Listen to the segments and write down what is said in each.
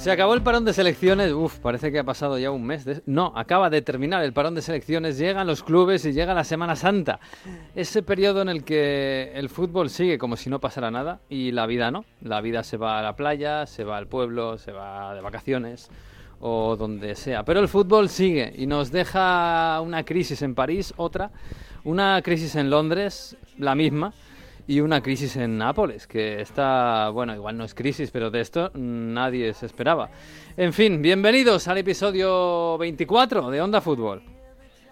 Se acabó el parón de selecciones. Uf, parece que ha pasado ya un mes. No, acaba de terminar el parón de selecciones. Llegan los clubes y llega la Semana Santa. Ese periodo en el que el fútbol sigue como si no pasara nada y la vida no. La vida se va a la playa, se va al pueblo, se va de vacaciones o donde sea. Pero el fútbol sigue y nos deja una crisis en París, otra, una crisis en Londres, la misma, y una crisis en Nápoles, que está, bueno, igual no es crisis, pero de esto nadie se esperaba. En fin, bienvenidos al episodio 24 de Onda Fútbol.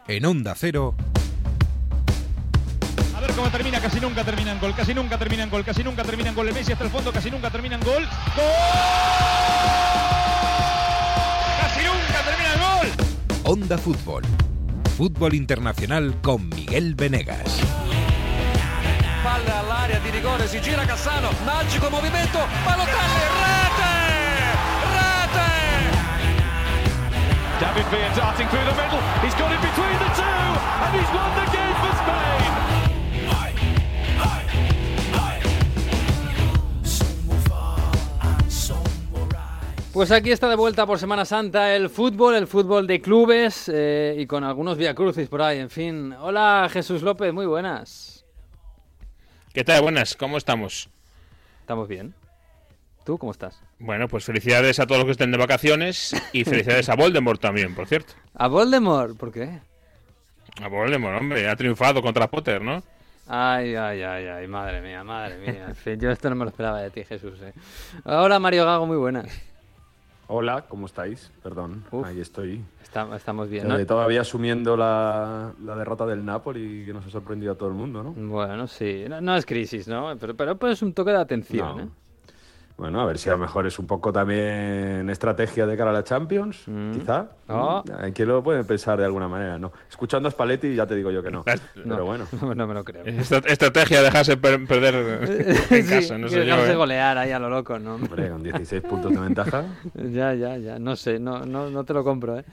En Onda Cero, A ver cómo termina, casi nunca termina en gol, casi nunca termina en gol, casi nunca termina en gol. El Messi hasta el fondo, casi nunca termina en gol. ¡Gol! ¡Casi nunca termina en gol! Onda Fútbol. Fútbol Internacional con Miguel Venegas. Palla all'area di rigore, si gira Cassano, magico movimento, Balotelli, rete! Rete! David Villa darting through the middle. He's got it between the two, and he's won the game for Spain. Pues aquí está de vuelta por Semana Santa el fútbol, el fútbol de clubes eh, y con algunos viacrucis por ahí, en fin. Hola Jesús López, muy buenas. ¿Qué tal? Buenas, ¿cómo estamos? ¿Estamos bien? ¿Tú cómo estás? Bueno, pues felicidades a todos los que estén de vacaciones y felicidades a Voldemort también, por cierto. ¿A Voldemort? ¿Por qué? A Voldemort, hombre, ha triunfado contra Potter, ¿no? Ay, ay, ay, ay, madre mía, madre mía. En fin, yo esto no me lo esperaba de ti, Jesús. eh. Hola Mario Gago, muy buenas. Hola, ¿cómo estáis? Perdón, Uf. ahí estoy. Está- estamos bien, ¿no? Eh, todavía asumiendo la, la derrota del Napoli que nos ha sorprendido a todo el mundo, ¿no? Bueno, sí, no, no es crisis, ¿no? Pero, pero pues un toque de atención, No. ¿eh? Bueno, a ver si a lo mejor es un poco también estrategia de cara a la Champions, Mm. quizá. Oh. Hay que lo pueden pensar de alguna manera, ¿no? Escuchando a Spalletti ya te digo yo que no. Pero bueno. No, no me lo creo. Estrategia de dejarse per- perder en Sí, casa, no sé yo. ¿eh? golear ahí a lo loco, ¿no? Hombre, con 16 puntos de ventaja. Ya, ya, ya, no sé, no, no, no te lo compro, ¿eh?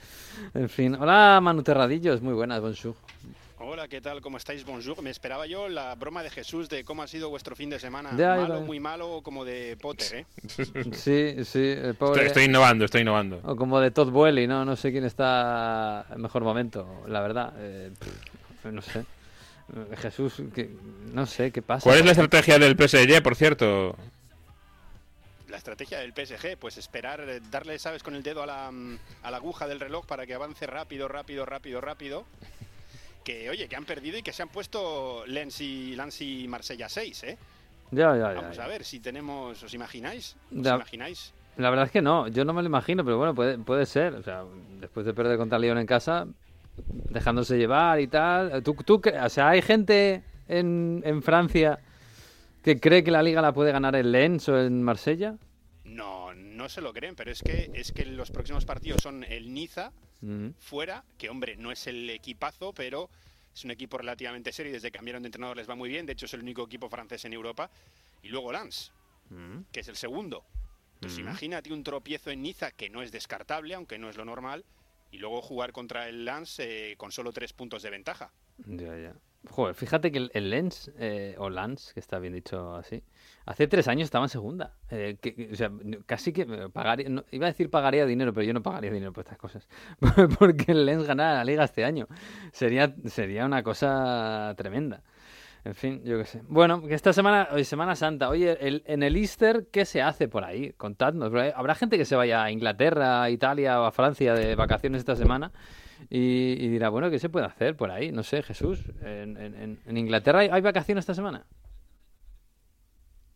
En fin, hola Manu Terradillos, muy buenas, bonjour. Hola, ¿qué tal? ¿Cómo estáis? Bonjour. Me esperaba yo la broma de Jesús de cómo ha sido vuestro fin de semana. Ya, malo, ya. muy malo como de Potter, ¿eh? Sí, sí, el pobre... Estoy, estoy innovando, estoy innovando. O como de Todd Boehly, ¿no? No sé quién está en mejor momento, la verdad. Eh, pff, no sé. Jesús, que, no sé, ¿qué pasa? ¿Cuál es la estrategia del PSG, por cierto? La estrategia del PSG, pues esperar, eh, darle, ¿sabes?, con el dedo a la, mm, a la aguja del reloj para que avance rápido, rápido, rápido, rápido. Que, oye, que han perdido y que se han puesto Lens y, Marsella 6, ¿eh? Ya, ya, ya, Vamos ya. a ver si tenemos, ¿os imagináis? ¿Os Ya. imagináis? La verdad es que no, yo no me lo imagino, pero bueno, puede, puede ser. O sea, después de perder contra León en casa, dejándose llevar y tal. ¿Tú, tú o sea, hay gente en, en Francia que cree que la liga la puede ganar el Lens o en Marsella. No, no se lo creen, pero es que, es que los próximos partidos son el Niza, fuera, que hombre, no es el equipazo, pero es un equipo relativamente serio y desde que cambiaron de entrenador les va muy bien, de hecho es el único equipo francés en Europa, y luego Lens, que es el segundo. Entonces imagínate un tropiezo en Niza que no es descartable, aunque no es lo normal, y luego jugar contra el Lens eh, con solo tres puntos de ventaja. Ya, ya. Joder, fíjate que el, Lens, eh, o Lens, que está bien dicho así, hace tres años estaba en segunda. Eh, que- o sea, casi que me pagaría, iba a decir pagaría dinero, pero yo no pagaría dinero por estas cosas. Porque el Lens ganara la liga este año. Sería, sería una cosa tremenda. En fin, yo qué sé. Bueno, que esta semana, hoy Semana Santa, oye, en el Easter, ¿qué se hace por ahí? Contadnos. Habrá gente que se vaya a Inglaterra, a Italia o a Francia de vacaciones esta semana y, y dirá, bueno, ¿qué se puede hacer por ahí? No sé, Jesús. ¿En, en- en- en Inglaterra hay, hay vacaciones esta semana?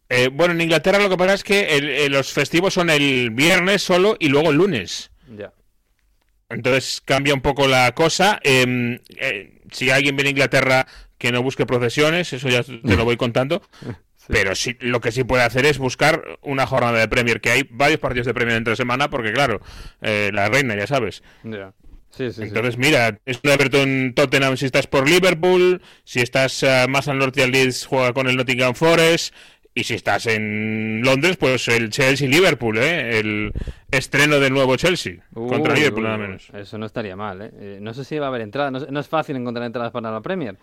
Eh, bueno, en Inglaterra lo que pasa es que el- eh, los festivos son el viernes solo y luego el lunes. Ya. Entonces cambia un poco la cosa. Eh, eh, si alguien viene a Inglaterra que no busque procesiones, eso ya te lo voy contando. Pero sí, lo que sí puede hacer es buscar una jornada de Premier, que hay varios partidos de Premier entre semana, porque claro, eh, la reina, ya sabes. Ya. Sí, sí, sí. Entonces, mira, es un Everton Tottenham si estás por Liverpool, si estás eh, más al norte al Leeds juega con el Nottingham Forest, y si estás en Londres, pues el Chelsea Liverpool, ¿eh? el estreno del nuevo Chelsea contra Liverpool nada menos. Eso no estaría mal, ¿eh? Eh, No sé si va a haber entradas. No, es- no es fácil encontrar entradas para la Premier.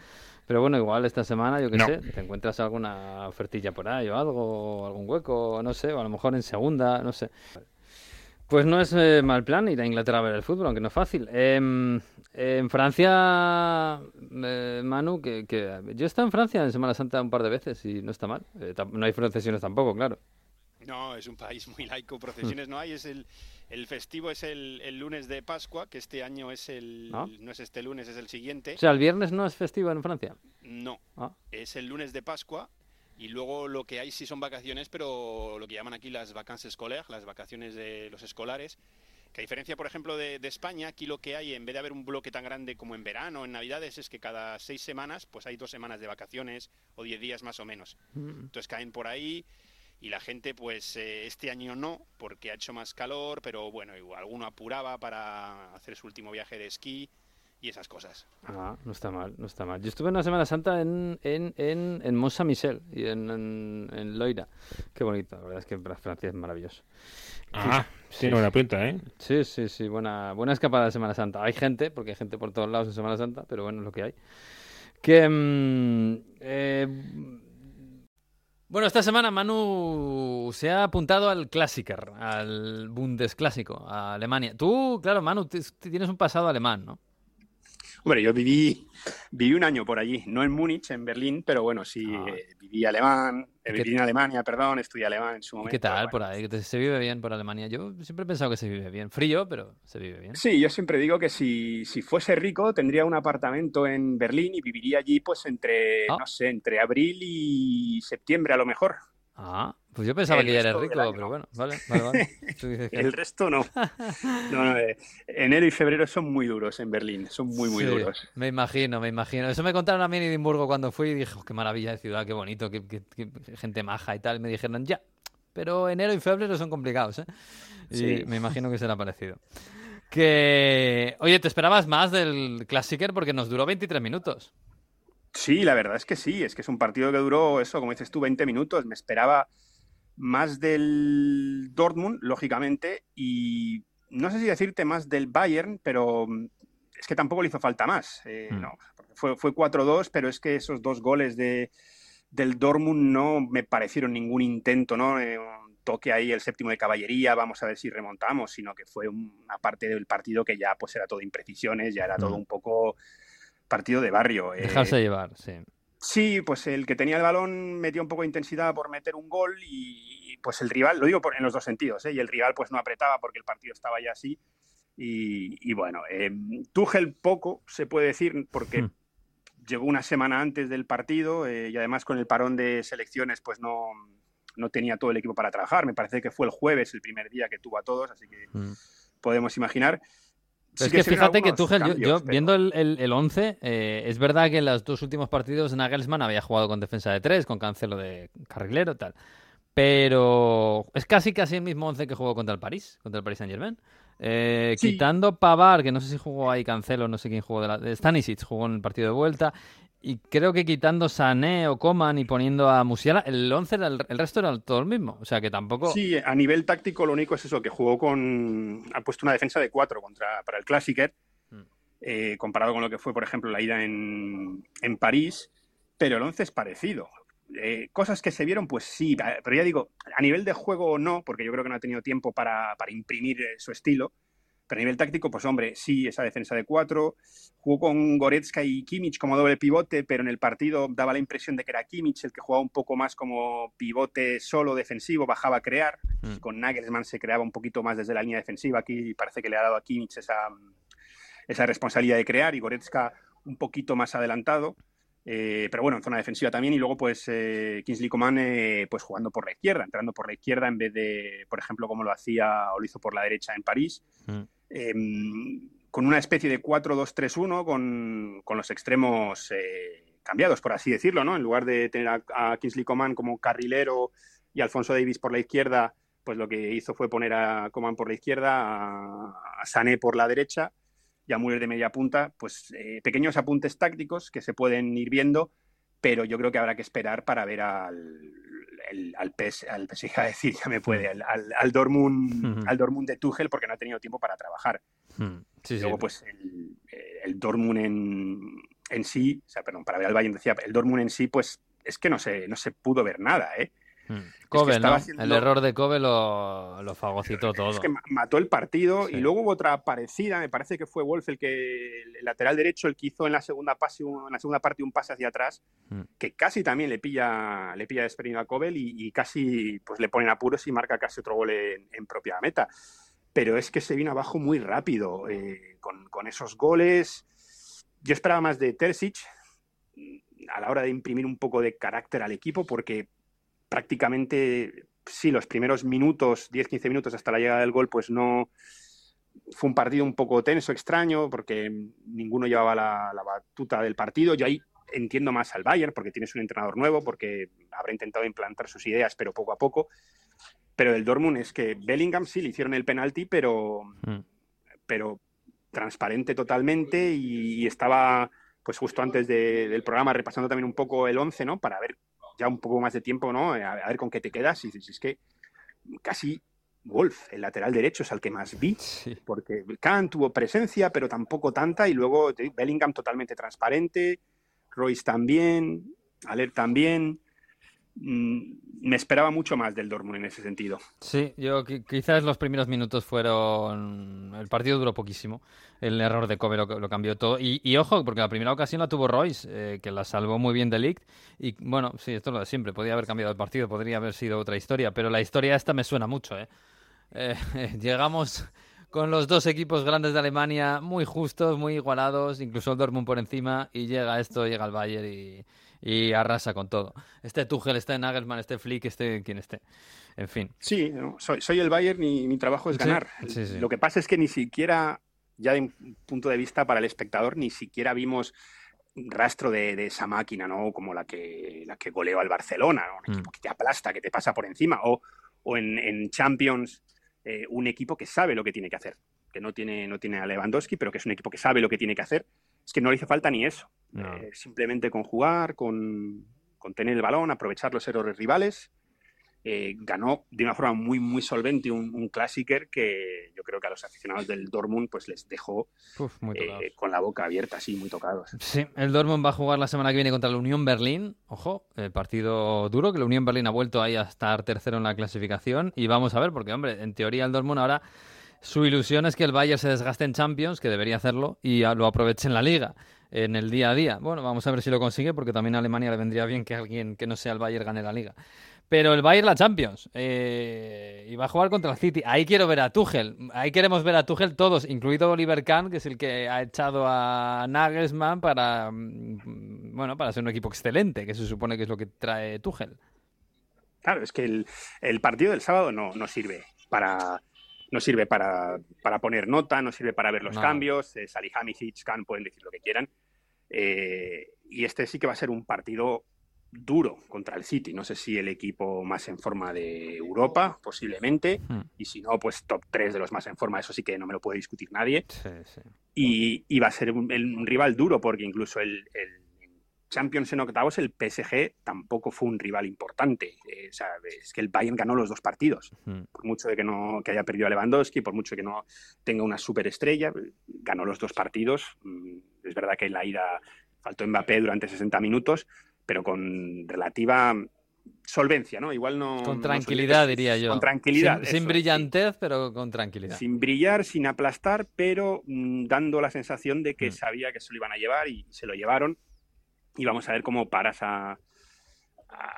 Pero bueno, igual esta semana, yo qué No. sé, te encuentras alguna ofertilla por ahí o algo, algún hueco, no sé, o a lo mejor en segunda, no sé. Pues no es eh, mal plan ir a Inglaterra a ver el fútbol, aunque no es fácil. Em, en Francia, eh, Manu, que, que yo he estado en Francia en Semana Santa un par de veces y no está mal. Eh, no hay procesiones tampoco, claro. No, es un país muy laico, procesiones no hay, es el, el festivo es el, el lunes de Pascua, que este año es el, Ah. no es este lunes, es el siguiente. O sea, el viernes no es festivo en Francia. No, Ah. es el lunes de Pascua y luego lo que hay sí son vacaciones, pero lo que llaman aquí las vacances scolaires, las vacaciones de los escolares, que a diferencia, por ejemplo, de, de España, aquí lo que hay, en vez de haber un bloque tan grande como en verano, en Navidades, es que cada seis semanas, pues hay dos semanas de vacaciones o diez días más o menos. Entonces caen por ahí y la gente, pues eh, este año no, porque ha hecho más calor, pero bueno, igual alguno apuraba para hacer su último viaje de esquí y esas cosas. Ah, no está mal, no está mal. Yo estuve en una Semana Santa en, en, en, en Mont Saint-Michel y en, en, en Loira. Qué bonito, la verdad es que Francia es maravilloso. Ah, Sí, tiene buena pinta, ¿eh? Sí, sí, sí, buena, buena escapada de Semana Santa. Hay gente, porque hay gente por todos lados en Semana Santa, pero bueno, es lo que hay. Que. mm, eh, bueno, esta semana Manu se ha apuntado al Klassiker, al Bundesclásico, a Alemania. Tú, claro, Manu, tienes un pasado alemán, ¿no? Hombre, yo viví, viví un año por allí, no en Múnich, en Berlín, pero bueno, sí, Ah. eh, viví alemán, eh, ¿Qué- viví en Alemania, perdón, estudié alemán en su ¿Y momento. qué tal bueno. por ahí? ¿Que ¿Se vive bien por Alemania? Yo siempre he pensado que se vive bien. Frío, pero se vive bien. Sí, yo siempre digo que si, si fuese rico tendría un apartamento en Berlín y viviría allí pues entre, Ah. no sé, entre abril y septiembre a lo mejor. Ah, pues yo pensaba El que ya eres rico, pero no. bueno, vale, vale, vale. Tú dices que El resto no. No, no, eh, enero y febrero son muy duros en Berlín, son muy, muy Sí, duros. Me imagino, me imagino. Eso me contaron a mí en Edimburgo cuando fui y dije, "Oh, qué maravilla de ciudad, qué bonito, qué, qué- qué gente maja y tal. Me dijeron, ya, pero enero y febrero son complicados, ¿eh? Y Sí. me imagino que será parecido. Que, oye, ¿te esperabas más del Classicer? Porque nos duró 23 minutos. Sí, la verdad es que sí, es que es un partido que duró eso, como dices tú, 20 minutos. Me esperaba más del Dortmund, lógicamente, y no sé si decirte más del Bayern, pero mm, es que tampoco le hizo falta más. Eh, Mm. no, fue, fue 4-2, pero es que esos dos goles de, del Dortmund no me parecieron ningún intento, ¿no? Eh, un toque ahí, el séptimo de caballería, vamos a ver si remontamos, sino que fue una parte del partido que ya pues era todo imprecisiones, ya era todo Mm. un poco partido de barrio. Eh, Dejarse llevar, sí. Sí, pues el que tenía el balón metió un poco de intensidad por meter un gol y pues el rival, lo digo por- en los dos sentidos, ¿eh? y el rival pues no apretaba porque el partido estaba ya así. Y, y bueno, eh, Tuchel poco se puede decir porque Hmm. llegó una semana antes del partido eh, y además con el parón de selecciones pues no, no tenía todo el equipo para trabajar. Me parece que fue el jueves el primer día que tuvo a todos, así que Mm. podemos imaginar. Es que fíjate que Tuchel, yo, cambios, yo pero- viendo el, el, el 11, eh, es verdad que en los dos últimos partidos Nagelsmann había jugado con defensa de tres, con cancelo de carrilero tal. Pero es casi casi el mismo 11 que jugó contra el París, contra el Paris Saint Germain. Sí. Quitando Pavar, que no sé si jugó ahí Cancelo, no sé quién jugó de la. Stanisic jugó en el partido de vuelta. Y creo que quitando Sané o Coman y poniendo a Musiala, el 11 era el, el resto era todo el mismo. O sea que tampoco. Sí, a nivel táctico lo único es eso, que jugó con... Ha puesto una defensa de cuatro contra, para el Classicer, Mm. eh, comparado con lo que fue, por ejemplo, la ida en, en París, pero el 11 es parecido. Eh, cosas que se vieron, pues sí, pero ya digo, a nivel de juego no, porque yo creo que no ha tenido tiempo para, para imprimir eh, su estilo, pero a nivel táctico, pues hombre, sí, esa defensa de cuatro, jugó con Goretzka y Kimmich como doble pivote, pero en el partido daba la impresión de que era Kimmich el que jugaba un poco más como pivote solo defensivo, bajaba a crear. Mm. Con Nagelsmann se creaba un poquito más desde la línea defensiva. Aquí parece que le ha dado a Kimmich esa, esa responsabilidad de crear y Goretzka un poquito más adelantado. Eh, pero bueno, en zona defensiva también. Y luego, pues, eh, Kingsley Coman, eh, pues jugando por la izquierda, entrando por la izquierda en vez de, por ejemplo, como lo hacía o lo hizo por la derecha en París. Mm. Eh, con una especie de 4-2-3-1 con, con los extremos eh, cambiados, por así decirlo, ¿no? En lugar de tener a, a Kingsley Coman como carrilero y Alfonso Davis por la izquierda, pues lo que hizo fue poner a Coman por la izquierda, a, a Sané por la derecha y a Müller de media punta, pues eh, pequeños apuntes tácticos que se pueden ir viendo, pero yo creo que habrá que esperar para ver al, el- al, PS, al PSG, a decir, ya me puede, al, al, al Dortmund, al Dortmund de Tuchel porque no ha tenido tiempo para trabajar. Mm, sí. Luego, pues el, el Dortmund en, en sí, o sea, perdón, para ver al Bayern decía, el Dortmund en sí, pues es que no se, no se pudo ver nada, ¿eh? Kobe, ¿no? El error de Kobe lo, lo fagocitó todo. Es que mató el partido y luego hubo otra parecida, me parece que fue Wolf el que el lateral derecho el que hizo en la segunda pase, en la segunda parte un pase hacia atrás, mm. que casi también le pilla le pilla desprevenido a Kobe y, casi pues le ponen apuros y marca casi otro gol en, propia meta. Pero es que se vino abajo muy rápido eh, con, con esos goles. Yo esperaba más de Terzic, a la hora de imprimir un poco de carácter al equipo, porque prácticamente, sí, los primeros minutos, 10-15 minutos hasta la llegada del gol, pues no. Fue un partido un poco tenso, extraño, porque ninguno llevaba la, batuta del partido. Yo ahí entiendo más al Bayern, porque tienes un entrenador nuevo, porque habrá intentado implantar sus ideas, pero poco a poco. Pero del Dortmund es que Bellingham sí le hicieron el penalti, pero, mm. pero transparente totalmente y estaba pues justo antes del programa repasando también un poco el 11, ¿no? Para ver ya un poco más de tiempo, ¿no? A, ver con qué te quedas. Y dices, es que casi Wolf, el lateral derecho, es al que más vi, porque Kahn tuvo presencia, pero tampoco tanta, y luego Bellingham totalmente transparente, Royce también, Alert también. Mm, me esperaba mucho más del Dortmund en ese sentido. Sí, yo quizás los primeros minutos fueron... El partido duró poquísimo. El error de Kobe lo, cambió todo. Y, ojo, porque la primera ocasión la tuvo Royce, eh, que la salvó muy bien de Ligt. Y bueno, sí, esto es lo de siempre. Podría haber cambiado el partido, podría haber sido otra historia. Pero la historia esta me suena mucho. ¿eh? eh llegamos con los dos equipos grandes de Alemania muy justos, muy igualados. Incluso el Dortmund por encima. Y llega esto, llega el Bayern y y arrasa con todo. Este Tuchel, este Nagelsmann, este Flick, este quien esté. En fin. Sí, soy, el Bayern y mi trabajo es ganar. Lo que pasa es que ni siquiera, ya de un punto de vista para el espectador, ni siquiera vimos rastro de, esa máquina, ¿no? Como la que, la que goleó al Barcelona, Un mm. equipo que te aplasta, que te pasa por encima. O, en, Champions, eh, un equipo que sabe lo que tiene que hacer. Que no tiene, no tiene a Lewandowski, pero que es un equipo que sabe lo que tiene que hacer. Es que no le hizo falta ni eso. Eh, simplemente con jugar, con, tener el balón, aprovechar los errores rivales. Eh, ganó de una forma muy, muy solvente un, un que yo creo que a los aficionados del Dortmund pues les dejó eh, con la boca abierta, así, muy tocados. Sí, el Dortmund va a jugar la semana que viene contra la Unión Berlín. Ojo, el partido duro, que la Unión Berlín ha vuelto ahí a estar tercero en la clasificación. Y vamos a ver, porque, hombre, en teoría el Dortmund ahora su ilusión es que el Bayern se desgaste en Champions, que debería hacerlo, y lo aproveche en la Liga en el día a día. Bueno, vamos a ver si lo consigue, porque también a Alemania le vendría bien que alguien que no sea el Bayern gane la liga. Pero el Bayern la Champions eh, y va a jugar contra el City. Ahí quiero ver a Tuchel. Ahí queremos ver a Tuchel todos, incluido Oliver Kahn, que es el que ha echado a Nagelsmann para mm, bueno para ser un equipo excelente, que se supone que es lo que trae Tuchel. Claro, es que el, partido del sábado no, no sirve para no sirve para, poner nota, no sirve para ver los cambios. Eh, Salihamidzic, Khan pueden decir lo que quieran. Eh, y este sí que va a ser un partido duro contra el City. No sé si el equipo más en forma de Europa, posiblemente, hmm. y si no, pues top 3 de los más en forma, eso sí que no me lo puede discutir nadie. Y, va a ser un, rival duro, porque incluso el Champions en octavos, el PSG tampoco fue un rival importante. Eh, es que el Bayern ganó los dos partidos. Por mucho de que no que haya perdido a Lewandowski, por mucho de que no tenga una superestrella, ganó los dos partidos. Mm, es verdad que en la ida faltó Mbappé durante 60 minutos, pero con relativa solvencia, ¿no? Igual no. Con tranquilidad, diría yo. Con tranquilidad. Sin, brillantez, pero con tranquilidad. Sin brillar, sin aplastar, pero mm, dando la sensación de que mm. sabía que se lo iban a llevar y se lo llevaron y vamos a ver cómo paras a,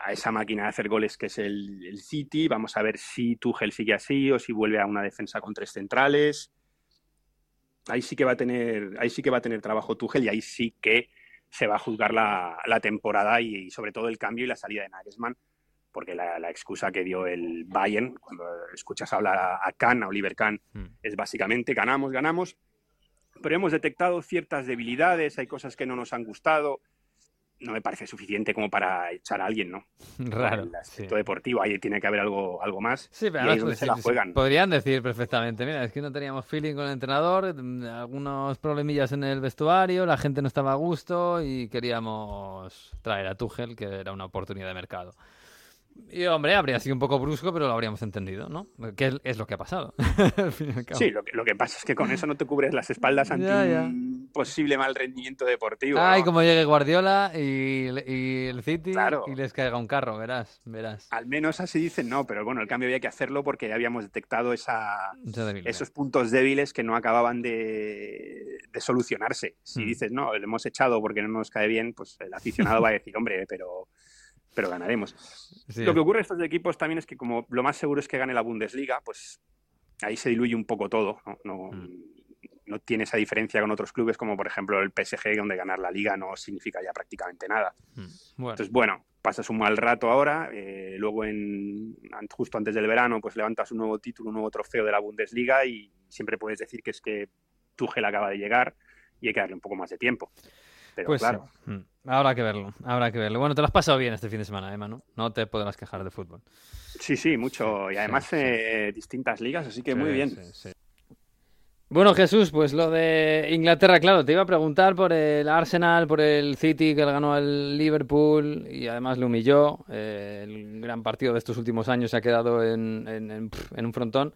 esa máquina de hacer goles que es el, City. Vamos a ver si Tuchel sigue así o si vuelve a una defensa con tres centrales. Ahí sí que va a tener, ahí sí que va a tener trabajo Tuchel y ahí sí que se va a juzgar la, temporada y, sobre todo el cambio y la salida de Nagelsmann, porque la, excusa que dio el Bayern, cuando escuchas hablar a, a Kahn, a Oliver Kahn, hmm. es básicamente ganamos, ganamos, pero hemos detectado ciertas debilidades, hay cosas que no nos han gustado, no me parece suficiente como para echar a alguien, ¿no? Raro. El aspecto deportivo, ahí tiene que haber algo, algo más. Sí, pero ahí se la juegan. podrían decir perfectamente, mira, es que no teníamos feeling con el entrenador, mm, algunos problemillas en el vestuario, la gente no estaba a gusto y queríamos traer a Tuchel, que era una oportunidad de mercado. Y hombre, habría sido un poco brusco, pero lo habríamos entendido, ¿no? Que es lo que ha pasado. sí, lo que, lo que, pasa es que con eso no te cubres las espaldas ante posible mal rendimiento deportivo. Ay, ¿no? como llegue Guardiola y, y el City Claro. y les caiga un carro, verás, verás. Al menos así dicen, no, pero bueno, el cambio había que hacerlo porque ya habíamos detectado esa, esos puntos débiles que no acababan de, de solucionarse. Si Mm. dices, no, lo hemos echado porque no nos cae bien, pues el aficionado va a decir, hombre, pero, pero ganaremos. Sí. Lo que ocurre en estos equipos también es que como lo más seguro es que gane la Bundesliga, pues ahí se diluye un poco todo. No, no, Mm. No tiene esa diferencia con otros clubes como por ejemplo el PSG, donde ganar la liga no significa ya prácticamente nada. Mm. Bueno, Entonces, bueno, pasas un mal rato ahora, eh, luego en, justo antes del verano, pues levantas un nuevo título, un nuevo trofeo de la Bundesliga y siempre puedes decir que es que Tuchel acaba de llegar y hay que darle un poco más de tiempo. Pero pues claro, sí. Mm. Habrá que verlo, habrá que verlo. Bueno, te lo has pasado bien este fin de semana, Emma, ¿no? No te podrás quejar de fútbol. sí, sí, mucho. Y además sí, eh, distintas ligas, así que muy Sí, bien. Bueno, Jesús, pues lo de Inglaterra, claro, te iba a preguntar por el Arsenal, por el City que le ganó al Liverpool y además lo humilló. Eh, el gran partido de estos últimos años se ha quedado en, en- en- pf, en un frontón.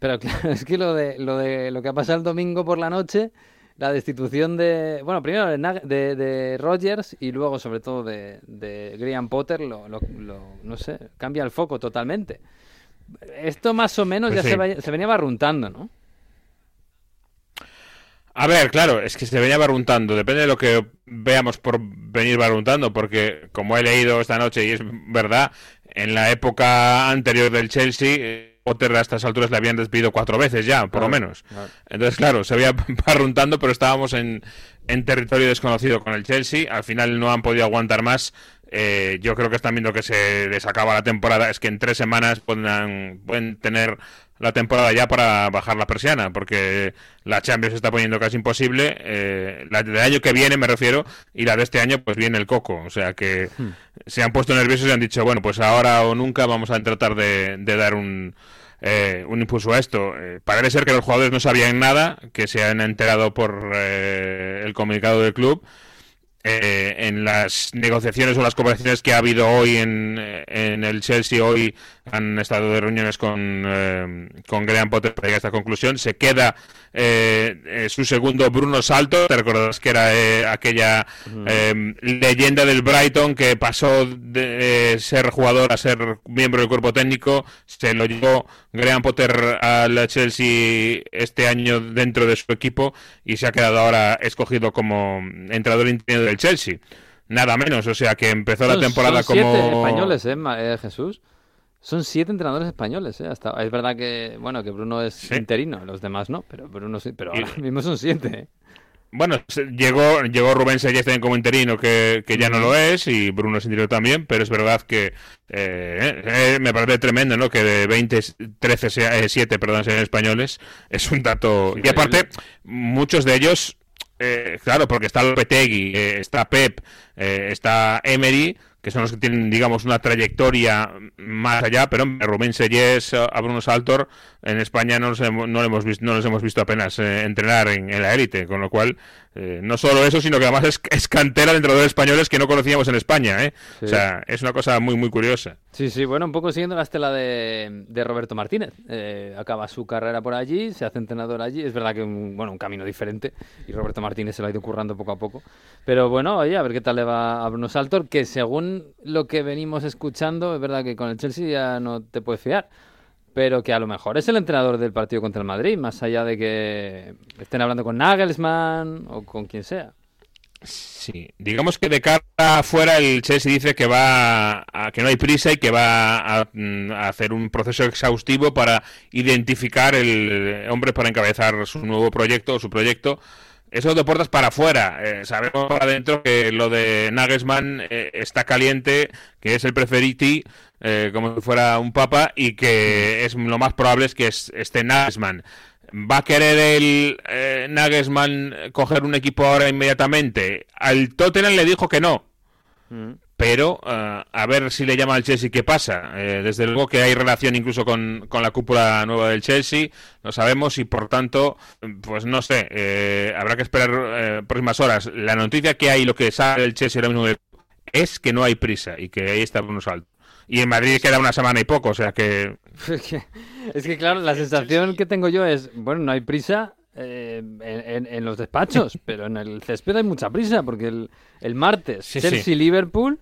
Pero claro, es que lo de, lo de lo que ha pasado el domingo por la noche, la destitución de, bueno, primero de, de, de Rodgers y luego sobre todo de, de Graham Potter, lo, lo- lo- no sé, cambia el foco totalmente. Esto más o menos Pues ya sí. se, va- se venía barruntando, ¿no? A ver, claro, es que se venía barruntando. Depende de lo que veamos por venir barruntando, porque como he leído esta noche, y es verdad, en la época anterior del Chelsea, eh, Potter a estas alturas le habían despedido cuatro veces ya, por lo menos. claro. Entonces, claro, se había barruntando, pero estábamos en, en territorio desconocido con el Chelsea. Al final no han podido aguantar más. Eh, yo creo que están viendo que se les acaba la temporada. Es que en tres semanas pueden, pueden tener la temporada ya para bajar la persiana, porque la Champions se está poniendo casi imposible. eh, la del año que viene, me refiero, y la de este año, pues viene el coco. O sea que se han puesto nerviosos y han dicho, bueno, pues ahora o nunca vamos a tratar de, de dar un, eh, un impulso a esto. Eh, parece ser que los jugadores no sabían nada, que se han enterado por eh, el comunicado del club. Eh, en las negociaciones o las conversaciones que ha habido hoy en, eh, en el Chelsea, hoy han estado de reuniones con, eh, con Graham Potter para llegar a esta conclusión. Se queda eh, eh, su segundo Bruno Salto, te recordarás que era eh, aquella leyenda del Brighton que pasó de ser jugador a ser miembro del cuerpo técnico, se lo llevó Graham Potter al Chelsea este año dentro de su equipo y se ha quedado ahora escogido como entrenador interino del Chelsea. Nada menos, o sea que empezó la temporada son siete como... españoles, ¿eh, eh, Jesús? Son siete entrenadores españoles, ¿eh? Hasta, es verdad que, bueno, que Bruno es Sí. interino, los demás no, pero Bruno sí, pero Y- ahora mismo son siete, ¿eh? Bueno, llegó, llegó Rubén Sellés también como interino, que, que ya no lo es, y Bruno es interino también, pero es verdad que eh, eh, me parece tremendo, ¿no? Que de 20, 13, sea, eh, 7, perdón, sean españoles, es un dato... Y aparte, muchos de ellos, eh, claro, porque está Lopetegui, eh, está Pep, eh, está Emery, que son los que tienen, digamos, una trayectoria más allá, pero Rubén Sellés, a Bruno Saltor, en España no los hemos, no los hemos visto apenas eh, entrenar en, en la élite, con lo cual, eh, no solo eso, sino que además es, es cantera de entrenadores españoles que no conocíamos en España, ¿eh? Sí. O sea, es una cosa muy, muy curiosa. Sí, sí, bueno, un poco siguiendo la estela de, de Roberto Martínez. Eh, acaba su carrera por allí, se hace entrenador allí. Es verdad que un, bueno, un camino diferente y Roberto Martínez se lo ha ido currando poco a poco. Pero bueno, oye, a ver qué tal le va a Bruno Saltor, que según lo que venimos escuchando, es verdad que con el Chelsea ya no te puedes fiar. Pero que a lo mejor es el entrenador del partido contra el Madrid, más allá de que estén hablando con Nagelsmann o con quien sea. Sí, digamos que de cara afuera el Chelsea dice que va a, que no hay prisa y que va a, mm, a hacer un proceso exhaustivo para identificar el hombre para encabezar su nuevo proyecto o su proyecto. Eso de puertas para afuera. Eh, sabemos para adentro que lo de Nagelsmann eh, está caliente, que es el preferiti, eh, como si fuera un papa, y que es lo más probable es que es- esté Nagelsmann. ¿Va a querer el eh, Nagelsmann coger un equipo ahora inmediatamente? Al Tottenham le dijo que no. Pero eh, a ver si le llama al Chelsea qué pasa. Eh, desde luego que hay relación incluso con, con la cúpula nueva del Chelsea, lo sabemos y por tanto, pues no sé, eh, habrá que esperar eh, próximas horas. La noticia que hay, lo que sale del Chelsea ahora mismo es que no hay prisa y que ahí está Bruno Salto. Y en Madrid queda una semana y poco, o sea que Es que, claro, la sensación que tengo yo es, bueno, no hay prisa eh, en, en los despachos, pero en el césped hay mucha prisa, porque el, el martes Sí. Chelsea-Liverpool,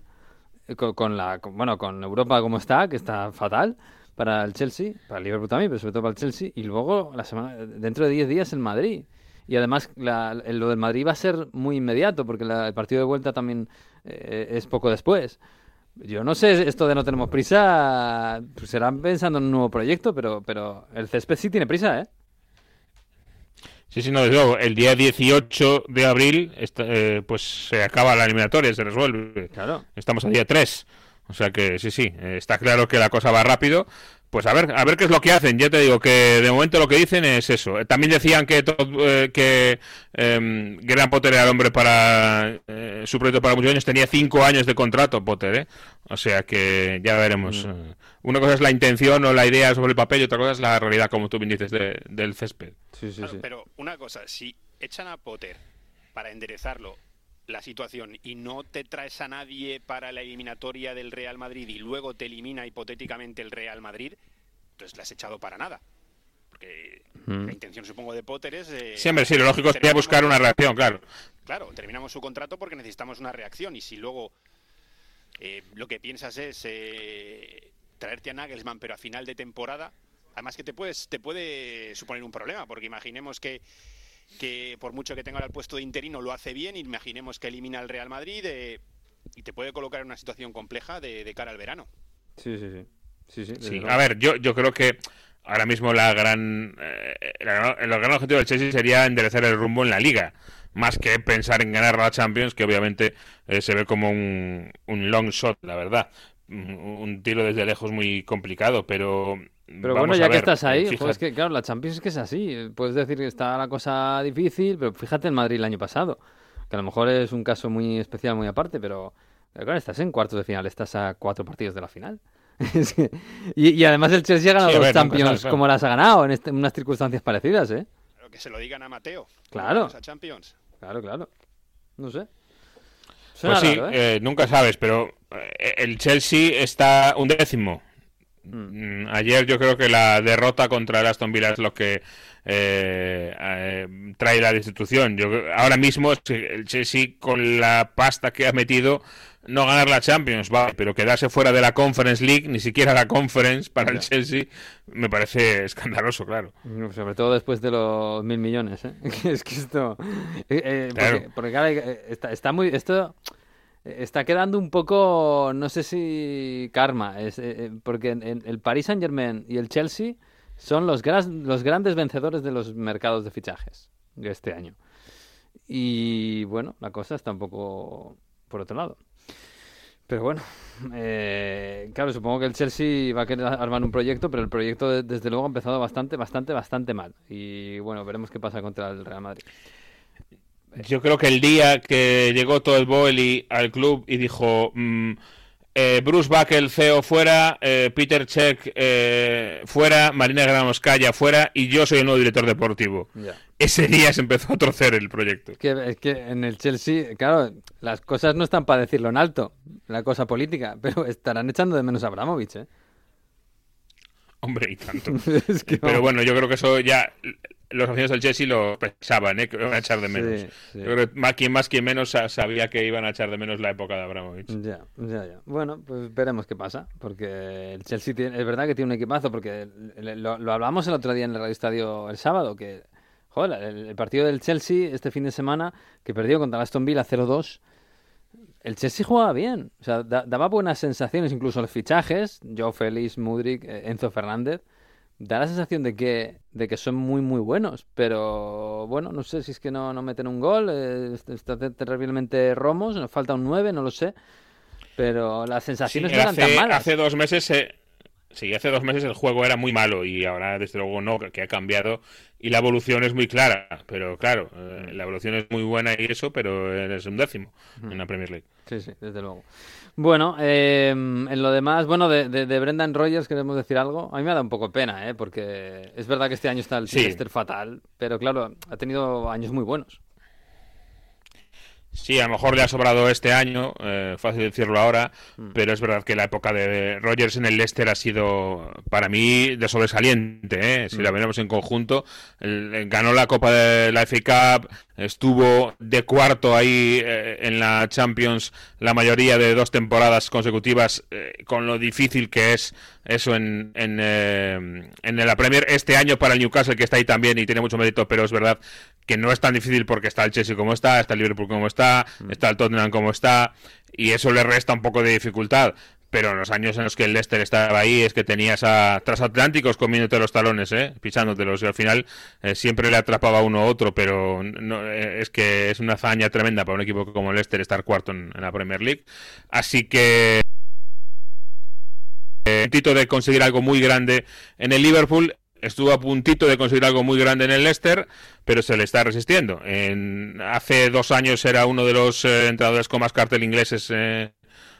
con, la, con- bueno, con Europa como está, que está fatal para el Chelsea, para el Liverpool también, pero sobre todo para el Chelsea, y luego la semana, dentro de 10 días el Madrid. Y además la- lo del Madrid va a ser muy inmediato, porque la- el partido de vuelta también eh, es poco después. Yo no sé, esto de no tenemos prisa, pues serán pensando en un nuevo proyecto, pero, pero el césped sí tiene prisa, ¿eh? Sí, sí, no, desde luego. El día 18 de abril esta- eh, pues se acaba la eliminatoria, se resuelve. Claro. Estamos a día 3. O sea que sí, sí, eh, está claro que la cosa va rápido. Pues a ver, a ver qué es lo que hacen. Ya te digo que de momento lo que dicen es eso. Eh, También decían que eh, que em, Graham Potter era el hombre para eh, su proyecto para muchos años. Tenía cinco años de contrato Potter, ¿eh? O sea que ya veremos. Eh, Una cosa es la intención o la idea sobre el papel y otra cosa es la realidad, como tú bien dices, de- del césped. Sí, sí, Claro, sí. pero una cosa, si echan a Potter para enderezarlo la situación y no te traes a nadie para la eliminatoria del Real Madrid y luego te elimina hipotéticamente el Real Madrid, entonces la has echado para nada. Porque Mm. la intención, supongo, de Potter es... eh, Siempre sí, lo lógico sería buscar una reacción, claro. Claro, terminamos su contrato porque necesitamos una reacción y si luego eh, lo que piensas es eh, traerte a Nagelsmann pero a final de temporada, además que te puedes te puede suponer un problema porque imaginemos que que por mucho que tenga ahora el puesto de interino lo hace bien, imaginemos que elimina al Real Madrid eh, y te puede colocar en una situación compleja de, de cara al verano. Sí, sí, sí. Sí, sí, desde Sí, luego. a ver, yo, yo creo que ahora mismo la gran, eh, la gran- el gran objetivo del Chelsea sería enderezar el rumbo en la liga, más que pensar en ganar la Champions, que obviamente eh, se ve como un, un long shot, la verdad. Un, tiro desde lejos muy complicado, pero... Pero vamos bueno, a ya que ver, estás eh, ahí, fíjate- joder, es que claro, la Champions es que es así. eh, Puedes decir que está la cosa difícil, pero fíjate el Madrid el año pasado, que a lo mejor es un caso muy especial, muy aparte, pero pero claro, estás en cuartos de final, estás a cuatro partidos de la final. Y, y además el Chelsea ha ganado Sí, dos ver, Champions sabes, claro. como las ha ganado en, este- en unas circunstancias parecidas, ¿eh? Pero que se lo digan a Mateo. Claro. A Champions. Claro, claro. No sé. Suena Pues sí, raro, ¿eh? eh, nunca sabes, pero eh, el Chelsea está un décimo. Mm. Mm, Ayer yo creo que la derrota contra el Aston Villa es lo que eh, eh, trae la destitución. Yo, ahora mismo el Chelsea con la pasta que ha metido no ganar la Champions, vale, pero quedarse fuera de la Conference League, ni siquiera la Conference para el. Chelsea, me parece escandaloso, claro. Mm, Sobre todo después de los mil millones, ¿eh? es que esto... eh, eh, porque, Claro. porque, claro, eh, está, está muy... Esto está quedando un poco, no sé si karma, es, eh, eh, porque en- en el Paris Saint Germain y el Chelsea son los, gras- los grandes vencedores de los mercados de fichajes de este año. Y bueno, la cosa está un poco por otro lado. Pero bueno, eh, claro, supongo que el Chelsea va a querer armar un proyecto, pero el proyecto de- desde luego ha empezado bastante, bastante, bastante mal. Y bueno, veremos qué pasa contra el Real Madrid. Yo creo que el día que llegó todo el Boeli al club y dijo mm, eh, Bruce Buckle, CEO fuera, eh, Peter Check eh, fuera, Marina Gramoskaya fuera y yo soy el nuevo director deportivo. Ese día se empezó a torcer el proyecto. Es que, es que en el Chelsea, claro, las cosas no están para decirlo en alto, la cosa política, pero estarán echando de menos a Abramovich, ¿eh? Hombre, y tanto. Es que Pero bueno, yo creo que eso ya los aficionados del Chelsea lo pensaban, ¿eh? que iban a echar de menos. Sí, sí. Yo creo que más quien más, quien menos sa- sabía que iban a echar de menos la época de Abramovich. Ya, ya, ya. Bueno, pues veremos qué pasa, porque el Chelsea tiene- es verdad que tiene un equipazo, porque lo, lo hablamos el otro día en el Radio Estadio el sábado, que, joder, el, el partido del Chelsea este fin de semana, que perdió contra el Aston Villa 0-2, el Chelsea jugaba bien, o sea, da- daba buenas sensaciones, incluso los fichajes, Joe Félix, Mudrik, eh, Enzo Fernández, da la sensación de que, de que son muy, muy buenos, pero bueno, no sé si es que no, no meten un gol, eh, est- está te- terriblemente romos, nos falta un 9, no lo sé, pero las Sí, sensaciones no eran tan hace, malas. hace dos meses eh, sí, hace dos meses el juego era muy malo y ahora desde luego no, que, ha cambiado y la evolución es muy clara, pero claro, eh, la evolución es muy buena y eso, pero eres un décimo en la Premier League. Sí, sí, desde luego. Bueno, eh, en lo demás, bueno, de, de, de Brendan Rogers queremos decir algo. A mí me da un poco pena, ¿eh? porque es verdad que este año está el Sí. Fatal, pero claro, ha tenido años muy buenos. Sí, a lo mejor le ha sobrado este año, eh, fácil decirlo ahora, mm. pero es verdad que la época de Rogers en el Leicester ha sido para mí de sobresaliente, ¿eh? si la mm. vemos en conjunto. ganó la Copa de la FA Cup, estuvo de cuarto ahí eh, en la Champions la mayoría de dos temporadas consecutivas, con lo difícil que es eso en, en, en la Premier. Este año para el Newcastle, que está ahí también y tiene mucho mérito, pero es verdad que no es tan difícil porque está el Chelsea como está, está el Liverpool como está, mm. está el Tottenham como está, y eso le resta un poco de dificultad. Pero en los años en los que el Leicester estaba ahí es que tenías a transatlánticos comiéndote los talones, ¿eh? pisándotelos, y al final eh, siempre le atrapaba uno u otro, pero no, eh, es que es una hazaña tremenda para un equipo como el Leicester estar cuarto en, la Premier League. Así que eh, puntito de conseguir algo muy grande en el Liverpool estuvo a puntito de conseguir algo muy grande en el Leicester, pero se le está resistiendo. En, hace dos años era uno de los eh, entrenadores con más cartel ingleses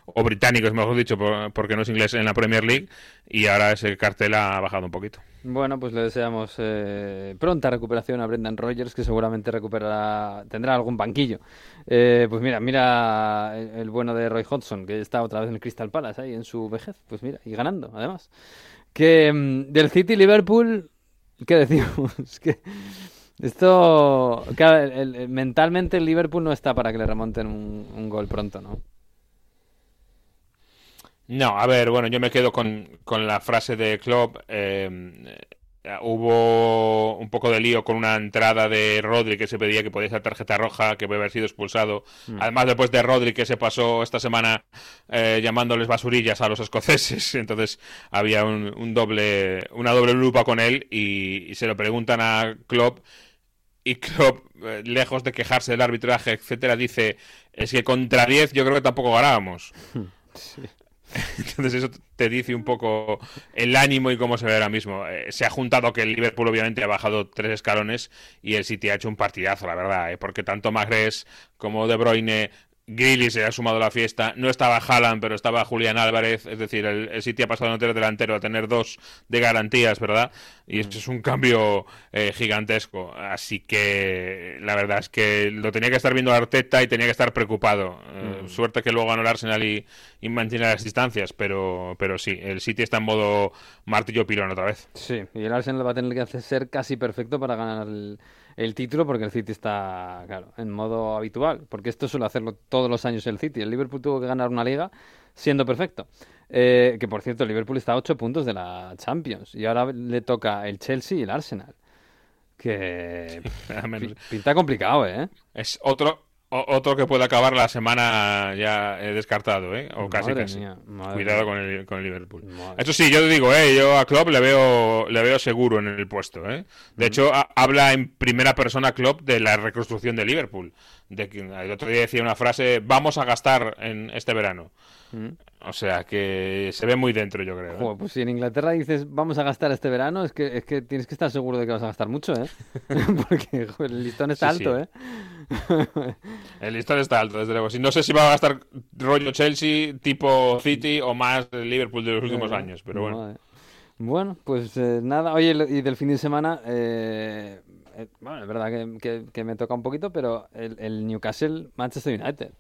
o británicos, mejor dicho, porque no es inglés en la Premier League, y ahora ese cartel ha bajado un poquito. Bueno, pues le deseamos eh, pronta recuperación a Brendan Rodgers, que seguramente recuperará, tendrá algún banquillo. pues mira, mira el, bueno de Roy Hodgson, que está otra vez en el Crystal Palace ahí en su vejez, pues mira, y ganando, además. Que mm, del City Liverpool, ¿qué decimos? que esto, claro, mentalmente el Liverpool no está para que le remonten un, gol pronto, ¿no? No, a ver, bueno, yo me quedo con, con la frase de Klopp. Eh, eh, hubo un poco de lío con una entrada de Rodri que se pedía que podía ser tarjeta roja, que puede haber sido expulsado. Mm. Además, después de Rodri que se pasó esta semana eh, llamándoles basurillas a los escoceses, entonces había un, doble, una doble lupa con él y, se lo preguntan a Klopp y Klopp, eh, lejos de quejarse del arbitraje, etcétera, dice es que contra 10 yo creo que tampoco ganábamos. Sí. Entonces eso te dice un poco el ánimo y cómo se ve ahora mismo. Eh, se ha juntado que el Liverpool obviamente ha bajado tres escalones y el City ha hecho un partidazo, la verdad, ¿eh? porque tanto Magres como De Bruyne Grilly se ha sumado a la fiesta. No estaba Haaland, pero estaba Julián Álvarez. Es decir, el, City ha pasado de tener delantero a tener dos de garantías, ¿verdad? Y eso es un cambio eh, gigantesco. Así que la verdad es que lo tenía que estar viendo Arteta y tenía que estar preocupado. Eh, mm. Suerte que luego ganó el Arsenal y, y, mantiene las distancias, pero, pero sí, el City está en modo martillo pilón otra vez. Sí, y el Arsenal va a tener que hacer ser casi perfecto para ganar el el título porque el City está, claro, en modo habitual, porque esto suele hacerlo todos los años el City. El Liverpool tuvo que ganar una liga siendo perfecto. Eh, que por cierto, el Liverpool está a 8 puntos de la Champions y ahora le toca el Chelsea y el Arsenal. Que pinta complicado, ¿eh? Es otro, otro que puede acabar la semana ya descartado, ¿eh? O casi casi. Cuidado con el, con el Liverpool. Eso sí, yo te digo, ¿eh? Yo a Klopp le veo, le veo seguro en el puesto, ¿eh? De hecho, habla en primera persona Klopp de la reconstrucción de Liverpool. De que el otro día decía una frase, vamos a gastar en este verano. O sea que se ve muy dentro, yo creo. ¿eh? pues si en Inglaterra dices vamos a gastar este verano, es que, es que tienes que estar seguro de que vas a gastar mucho, ¿eh? Porque el listón está alto, ¿eh? el listón está alto, desde luego. Si no sé si va a gastar rollo Chelsea, tipo City o más Liverpool de los últimos años, pero bueno. Bueno, pues eh, nada. Oye, y del fin de semana, eh, bueno, es verdad que, me toca un poquito, pero el, el Newcastle Manchester United.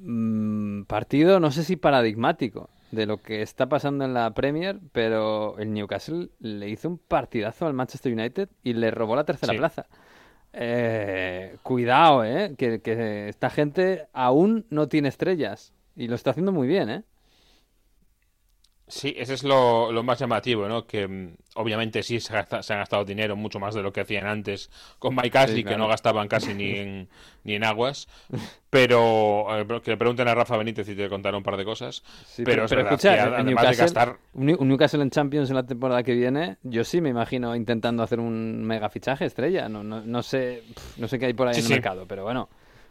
Mm, partido, no sé si paradigmático de lo que está pasando en la Premier, pero el Newcastle le hizo un partidazo al Manchester United y le robó la tercera plaza. Eh, cuidado, eh, que, que, esta gente aún no tiene estrellas y lo está haciendo muy bien, ¿eh? Sí, ese es lo, más llamativo, ¿no? Que mm, obviamente sí se, ha gastado dinero mucho más de lo que hacían antes con Mike Ashley, que no gastaban casi ni en, ni en aguas. Pero que le pregunten a Rafa Benítez y te contará un par de cosas. pero, es verdad que además de gastar... Un Newcastle en Champions en la temporada que viene, yo sí me imagino intentando hacer un mega fichaje estrella. No, no, no sé, no sé qué hay por ahí en el mercado, pero bueno,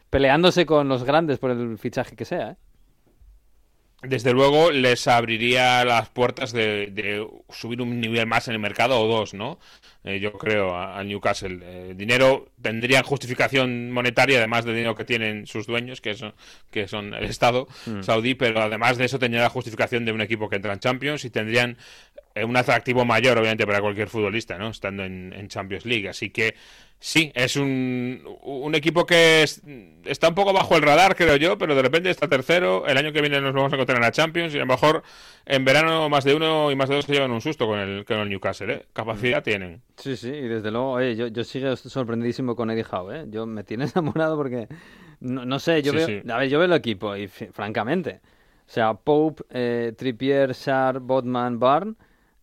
peleándose con los grandes por el fichaje que sea, ¿eh? Desde luego les abriría las puertas de, subir un nivel más en el mercado o dos, ¿no? Eh, yo creo, al Newcastle. Eh, dinero tendrían justificación monetaria, además del dinero que tienen sus dueños, que son, que son el Estado mm. saudí, pero además de eso tendría la justificación de un equipo que entra en Champions y tendrían un atractivo mayor, obviamente, para cualquier futbolista, ¿no? Estando en, en Champions League. Así que sí, es un, un equipo que es- está un poco bajo el radar, creo yo, pero de repente está tercero. El año que viene nos vamos a encontrar en la Champions y a lo mejor en verano más de uno y más de dos se llevan un susto con el, con el Newcastle, ¿eh? Capacidad tienen. Sí, sí, y desde luego, oye, yo, yo sigo sorprendidísimo con Eddie Howe, ¿eh? Yo me tiene enamorado porque, no, no sé, yo Sí, veo, sí. a ver, yo veo el equipo y francamente, o sea, Pope, eh, Trippier, Sharp, Botman, Barn,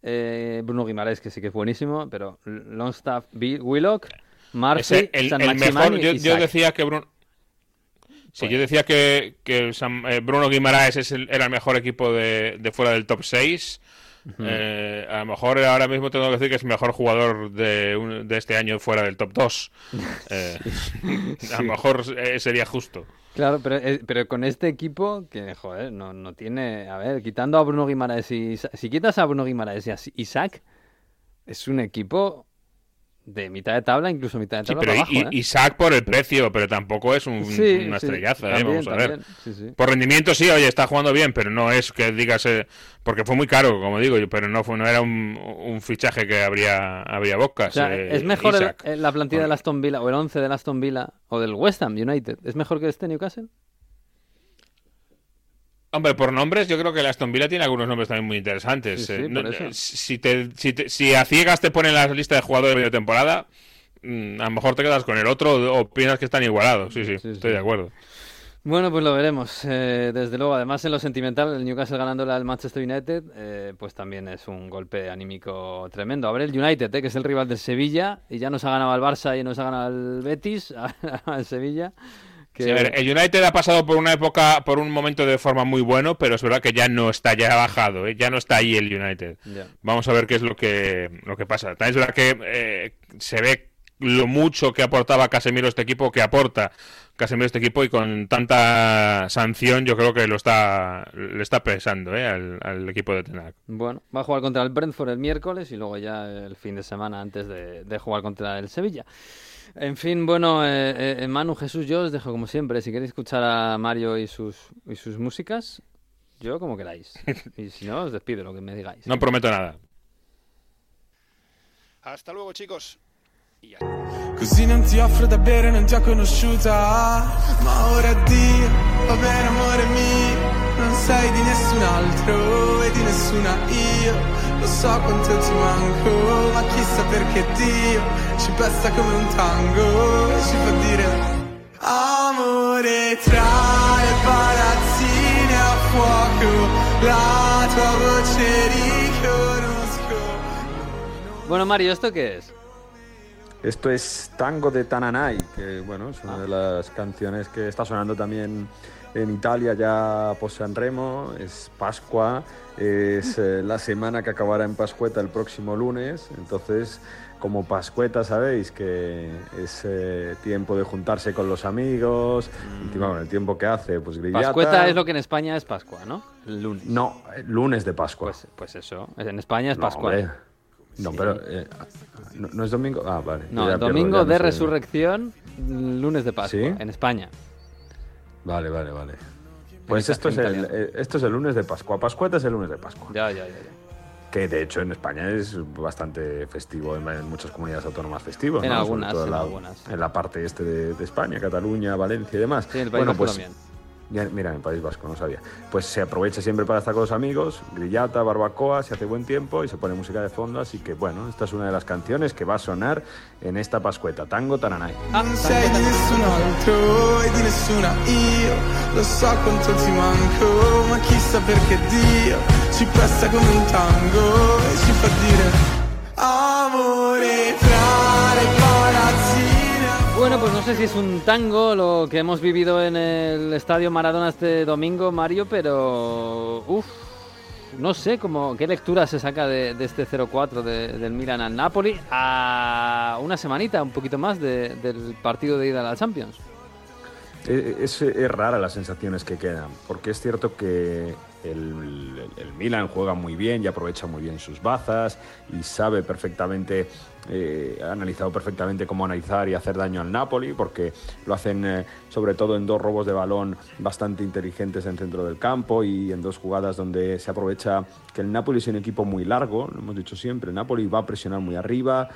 eh, Bruno Guimaraes, que sí que es buenísimo, pero Longstaff, Bill, Willock, Ese, el, San el mejor, yo, decía que Bruno... Sí, yo decía que, que San- eh, Bruno Guimaraes es el- era el mejor equipo de, de fuera del top 6. Eh, a lo mejor ahora mismo tengo que decir que es el mejor jugador de, un- de este año fuera del top 2. Eh, A lo mejor sería justo. Claro, pero, eh, pero con este equipo que, joder, no, no tiene... A ver, quitando a Bruno Guimaraes y... Si quitas a Bruno Guimaraes y a Isaac, es un equipo de mitad de tabla, incluso mitad de Sí, tabla pero para abajo, I- ¿eh? Isaac por el precio, pero tampoco es un, Sí, una sí, estrellaza. eh, también, vamos a ver. sí, sí. Por rendimiento sí, oye, está jugando bien, pero no es que digas, eh, porque fue muy caro, como digo, yo, pero no fue, no era un, un fichaje que habría, habría bocas. O sea, eh, ¿es mejor el- la plantilla del Aston Villa o el 11 del Aston Villa o del West Ham United? ¿Es mejor que este Newcastle? Hombre, por nombres, yo creo que el Aston Villa tiene algunos nombres también muy interesantes. Sí, eh, sí, no- eh, si, te, si, te- si a ciegas te ponen la lista de jugadores de media temporada, mm, a lo mejor te quedas con el otro o piensas que están igualados. Sí, sí, Sí, estoy de acuerdo. Bueno, pues lo veremos. Eh, desde luego, además en lo sentimental, el Newcastle ganándole al Manchester United, eh, pues también es un golpe anímico tremendo. A ver el United, eh, que es el rival del Sevilla, y ya nos ha ganado al Barça y nos ha ganado al Betis, al Sevilla. Que... Sí, a ver, el United ha pasado por una época, por un momento de forma muy bueno, pero es verdad que ya no está, ya ha bajado, ¿eh? ya no está ahí el United. Vamos a ver qué es lo que, lo que pasa. También es verdad que eh, se ve lo mucho que aportaba Casemiro este equipo, que aporta Casemiro este equipo y con tanta sanción yo creo que lo está, le está pesando ¿eh? al, al equipo de Tenac. Bueno, va a jugar contra el Brentford el miércoles y luego ya el fin de semana antes de, de jugar contra el Sevilla. En fin, bueno, eh, eh, Manu, Jesús, yo os dejo como siempre. Si queréis escuchar a Mario y sus, y sus músicas, yo como queráis. Y si no, os despido lo que me digáis. No prometo nada. Hasta luego, chicos. Y ya. Così non ti offro da bere, non ti ho conosciuta Ma ora addio, va bene amore mio Non sei di nessun altro e di nessuna io Lo so quanto ti manco, ma chissà perché Dio Ci pesta come un tango e ci fa dire Amore tra le palazzine a fuoco La tua voce riconosco Bueno, Mario, ¿esto qué es? Esto es Tango de Tananay, que bueno, es una de las canciones que está sonando también en Italia ya post San Remo, es Pascua, es eh, la semana que acabará en Pascueta el próximo lunes, entonces como Pascueta sabéis que es eh, tiempo de juntarse con los amigos, encima con el tiempo que hace, pues grillata. Pascueta es lo que en España es Pascua, ¿no? El lunes. No, lunes de Pascua. Pues, pues eso, en España es No, Pascua. hombre. No, pero eh, no, no es domingo. Ah, vale. No, pierdo, domingo no de resurrección, lunes de Pascua, ¿Sí? en España. Vale, vale, vale. Pues esto es, el, eh, esto es el lunes de Pascua. Pascueta es el lunes de Pascua. Ya, ya, ya. ya. Que de hecho en España es bastante festivo, en, muchas comunidades autónomas festivo. En ¿no? algunas, en la, algunas. En la parte este de, de España, Cataluña, Valencia y demás. Sí, en el País bueno, pues. también. Ya- mira, en País Vasco, no sabía. Pues se aprovecha siempre para estar con los amigos, grillata, barbacoa, se hace buen tiempo y se pone música de fondo. Así que bueno, esta es una de las canciones que va a sonar en esta Pascueta, Tango Taranay. Non Bueno, pues no sé si es un tango lo que hemos vivido en el Estadio Maradona este domingo, Mario, pero... Uf, no sé cómo, qué lectura se saca de, este 0-4 de- del Milan al Napoli a una semanita, un poquito más de- del partido de ida a la Champions. Eh, es, rara las sensaciones que quedan, porque es cierto que el, el, Milan juega muy bien y aprovecha muy bien sus bazas y sabe perfectamente, eh, ha analizado perfectamente cómo analizar y hacer daño al Napoli, porque lo hacen eh, sobre todo en dos robos de balón bastante inteligentes en centro del campo y en dos jugadas donde se aprovecha que el Napoli es un equipo muy largo, lo hemos dicho siempre, el Napoli va a presionar muy arriba,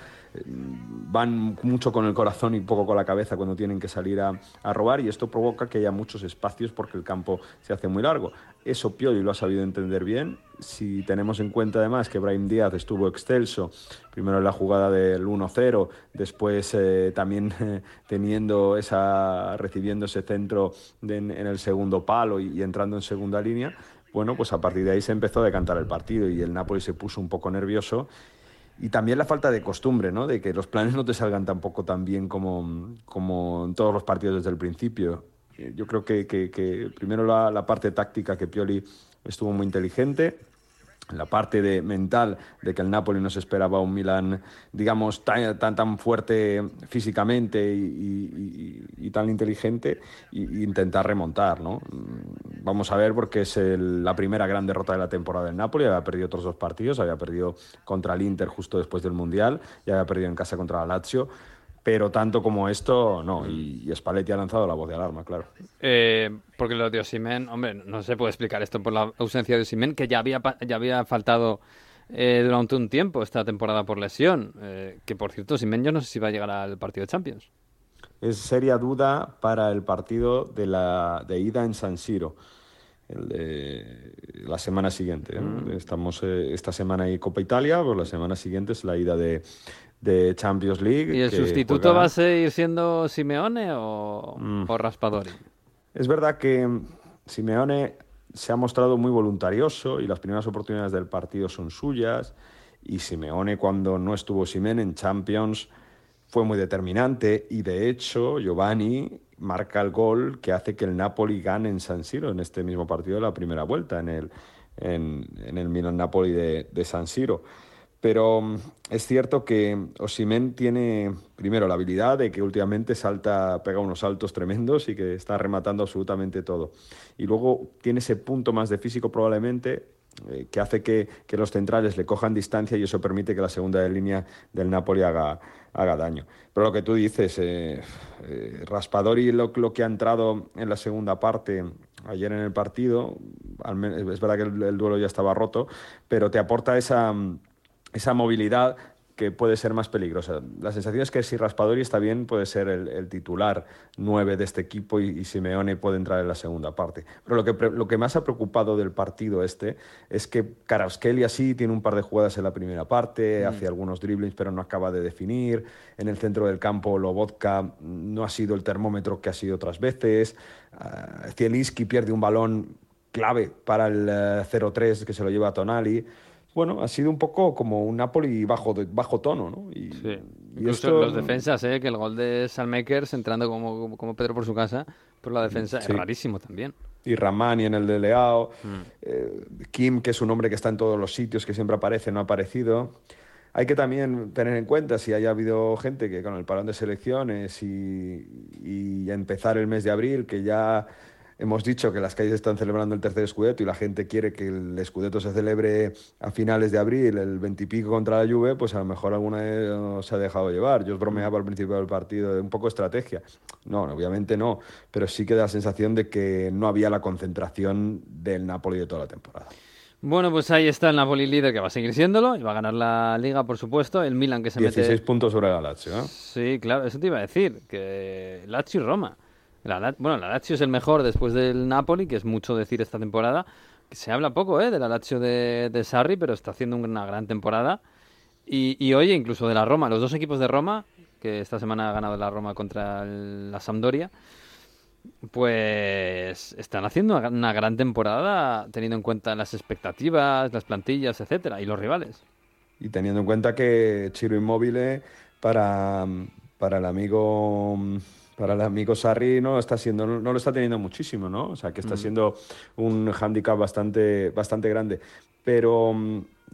van mucho con el corazón y poco con la cabeza cuando tienen que salir a, robar y esto provoca que haya muchos espacios porque el campo se hace muy largo. Eso Pioli lo ha sabido entender bien. Si tenemos en cuenta además que Brahim Díaz estuvo excelso, primero en la jugada del 1-0, después eh, también eh, teniendo esa, recibiendo ese centro en, el segundo palo y, y entrando en segunda línea, bueno, pues a partir de ahí se empezó a decantar el partido y el Napoli se puso un poco nervioso y también la falta de costumbre, ¿no? De que los planes no te salgan tampoco tan bien como, como en todos los partidos desde el principio. Yo creo que primero la, la, parte táctica que Pioli estuvo muy inteligente, la parte de, mental de que el Napoli no se esperaba un Milan, digamos, tan, tan, tan fuerte físicamente y, tan inteligente, e intentar remontar, ¿no? Vamos a ver porque es la primera gran derrota de la temporada del Napoli, había perdido otros dos partidos, había perdido contra el Inter justo después del Mundial y había perdido en casa contra la Lazio pero tanto como esto, no. Y, y, Spalletti ha lanzado la voz de alarma, claro. Eh, porque lo de Osimen, hombre, no se puede explicar esto por la ausencia de Osimen, que ya había, ya había faltado eh, durante un tiempo esta temporada por lesión. Eh, que por cierto, Osimen yo no sé si va a llegar al partido de Champions. Es seria duda para el partido de, la, de ida en San Siro. El de la semana siguiente. Mm. Estamos esta semana hay Copa Italia, pues la semana siguiente es la ida de, de Champions League. ¿Y el sustituto juega... va a seguir siendo Simeone o, mm. o, Raspadori? Es verdad que Simeone se ha mostrado muy voluntarioso y las primeras oportunidades del partido son suyas. Y Simeone, cuando no estuvo Simeone en Champions, fue muy determinante. Y de hecho, Giovanni marca el gol que hace que el Napoli gane en San Siro en este mismo partido de la primera vuelta, en el, en, en el Milan-Napoli de, de San Siro. Pero mm, es cierto que Osimen tiene primero la habilidad de que últimamente salta, pega unos saltos tremendos y que está rematando absolutamente todo. Y luego tiene ese punto más de físico probablemente eh, que hace que, que, los centrales le cojan distancia y eso permite que la segunda línea del Napoli haga, haga daño. Pero lo que tú dices, eh, eh, Raspadori lo, que ha entrado en la segunda parte ayer en el partido, es verdad que el, el duelo ya estaba roto, pero te aporta esa esa movilidad que puede ser más peligrosa. La sensación es que si Raspadori está bien, puede ser el, el titular 9 de este equipo y, y, Simeone puede entrar en la segunda parte. Pero lo que, lo que más ha preocupado del partido este es que Karaskeli sí tiene un par de jugadas en la primera parte, mm. hace algunos driblings pero no acaba de definir. En el centro del campo Lobotka no ha sido el termómetro que ha sido otras veces. Uh, Zielinski pierde un balón clave para el uh, 0-3 que se lo lleva a Tonali bueno, ha sido un poco como un Napoli bajo, bajo tono, ¿no? Y, sí. y esto... los defensas, ¿eh? Que el gol de Salmakers entrando como, como Pedro por su casa, por la defensa sí. es rarísimo también. Y Ramani en el de Leao, mm. eh, Kim, que es un hombre que está en todos los sitios, que siempre aparece, no ha aparecido. Hay que también tener en cuenta si haya habido gente que con el parón de selecciones y, y empezar el mes de abril, que ya hemos dicho que las calles están celebrando el tercer escudeto y la gente quiere que el escudeto se celebre a finales de abril, el veintipico contra la Juve, pues a lo mejor alguna se ha dejado llevar. Yo os bromeaba al principio del partido de un poco estrategia. No, obviamente no, pero sí que da la sensación de que no había la concentración del Napoli de toda la temporada. Bueno, pues ahí está el Napoli líder que va a seguir siéndolo y va a ganar la liga, por supuesto. El Milan que se 16 mete... 16 puntos sobre la Lazio, ¿eh? Sí, claro, eso te iba a decir, que Lazio y Roma. Bueno, la Lazio es el mejor después del Napoli, que es mucho decir esta temporada. Se habla poco ¿eh? de la Lazio de, de Sarri, pero está haciendo una gran temporada. Y, y, oye, incluso de la Roma, los dos equipos de Roma, que esta semana ha ganado la Roma contra la Sampdoria, pues están haciendo una, una, gran temporada teniendo en cuenta las expectativas, las plantillas, etcétera, y los rivales. Y teniendo en cuenta que Chiro Inmóvil para, para el amigo para el amigo Sarri no está siendo no, lo está teniendo muchísimo no o sea que está mm. siendo un hándicap bastante bastante grande pero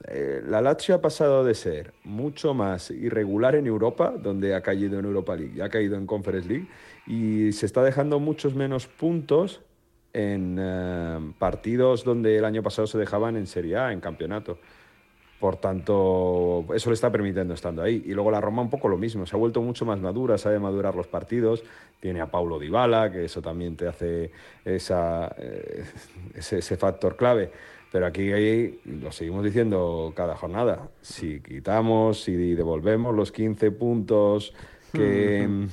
eh, la Lazio ha pasado de ser mucho más irregular en Europa, donde ha caído en Europa League ha caído en Conference League, y se está dejando muchos menos puntos en eh, partidos donde el año pasado se dejaban en Serie A, en campeonato. Por tanto, eso le está permitiendo estando ahí. Y luego la Roma un poco lo mismo, se ha vuelto mucho más madura, sabe madurar los partidos, tiene a Paulo Dybala, que eso también te hace esa, eh, ese, ese factor clave. Pero aquí hay, lo seguimos diciendo cada jornada, si quitamos, si devolvemos los 15 puntos que,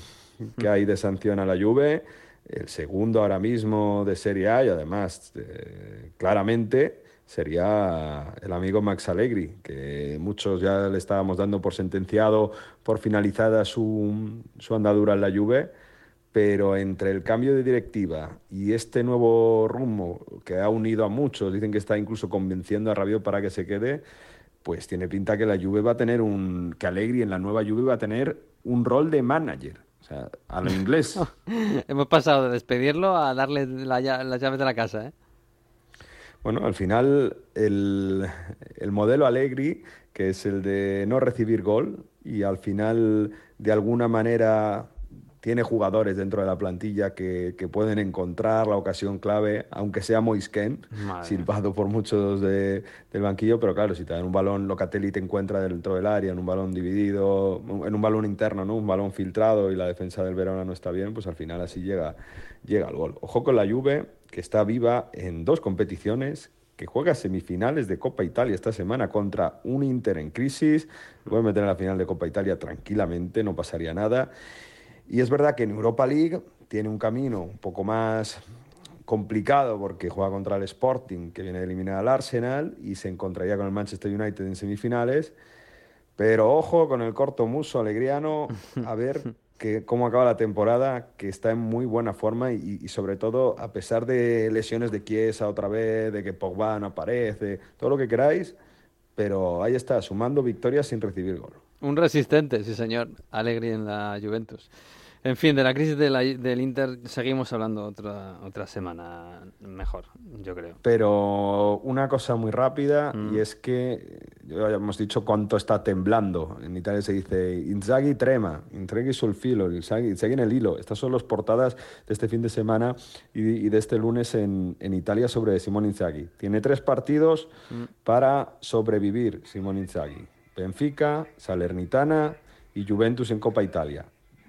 que hay de sanción a la Juve, el segundo ahora mismo de Serie A y además eh, claramente sería el amigo Max Allegri, que muchos ya le estábamos dando por sentenciado, por finalizada su, su andadura en la Juve pero entre el cambio de directiva y este nuevo rumbo que ha unido a muchos, dicen que está incluso convenciendo a Rabiot para que se quede, pues tiene pinta que la Juve va a tener un que Allegri en la nueva Juve va a tener un rol de manager, o sea, a lo inglés. Hemos pasado de despedirlo a darle la, las llaves de la casa, ¿eh? Bueno, al final el, el modelo Allegri, que es el de no recibir gol y al final de alguna manera tiene jugadores dentro de la plantilla que, que, pueden encontrar la ocasión clave, aunque sea Moisken, silbado por muchos de, del banquillo, pero claro, si te dan un balón, Locatelli te encuentra dentro del área, en un balón dividido, en un balón interno, ¿no? un balón filtrado y la defensa del Verona no está bien, pues al final así llega, llega el gol. Ojo con la Juve, que está viva en dos competiciones, que juega semifinales de Copa Italia esta semana contra un Inter en crisis, puede meter la final de Copa Italia tranquilamente, no pasaría nada. Y es verdad que en Europa League tiene un camino un poco más complicado porque juega contra el Sporting, que viene de eliminar al Arsenal, y se encontraría con el Manchester United en semifinales. Pero ojo con el corto muso alegriano, a ver que, cómo acaba la temporada, que está en muy buena forma y, sobre todo a pesar de lesiones de Chiesa otra vez, de que Pogba no aparece, todo lo que queráis, pero ahí está, sumando victorias sin recibir gol. Un resistente, sí señor, Alegri en la Juventus. En fin, de la crisis de la, del Inter seguimos hablando otra, otra semana mejor, yo creo. Pero una cosa muy rápida mm. y es que ya hemos dicho cuánto está temblando. En Italia se dice Inzaghi trema, Inzaghi sul filo, Inzaghi, Inzaghi en el hilo. Estas son las portadas de este fin de semana y, y de este lunes en, en, Italia sobre Simón Inzaghi. Tiene tres partidos mm. para sobrevivir Simón Inzaghi. Benfica, Salernitana y Juventus en Copa Italia.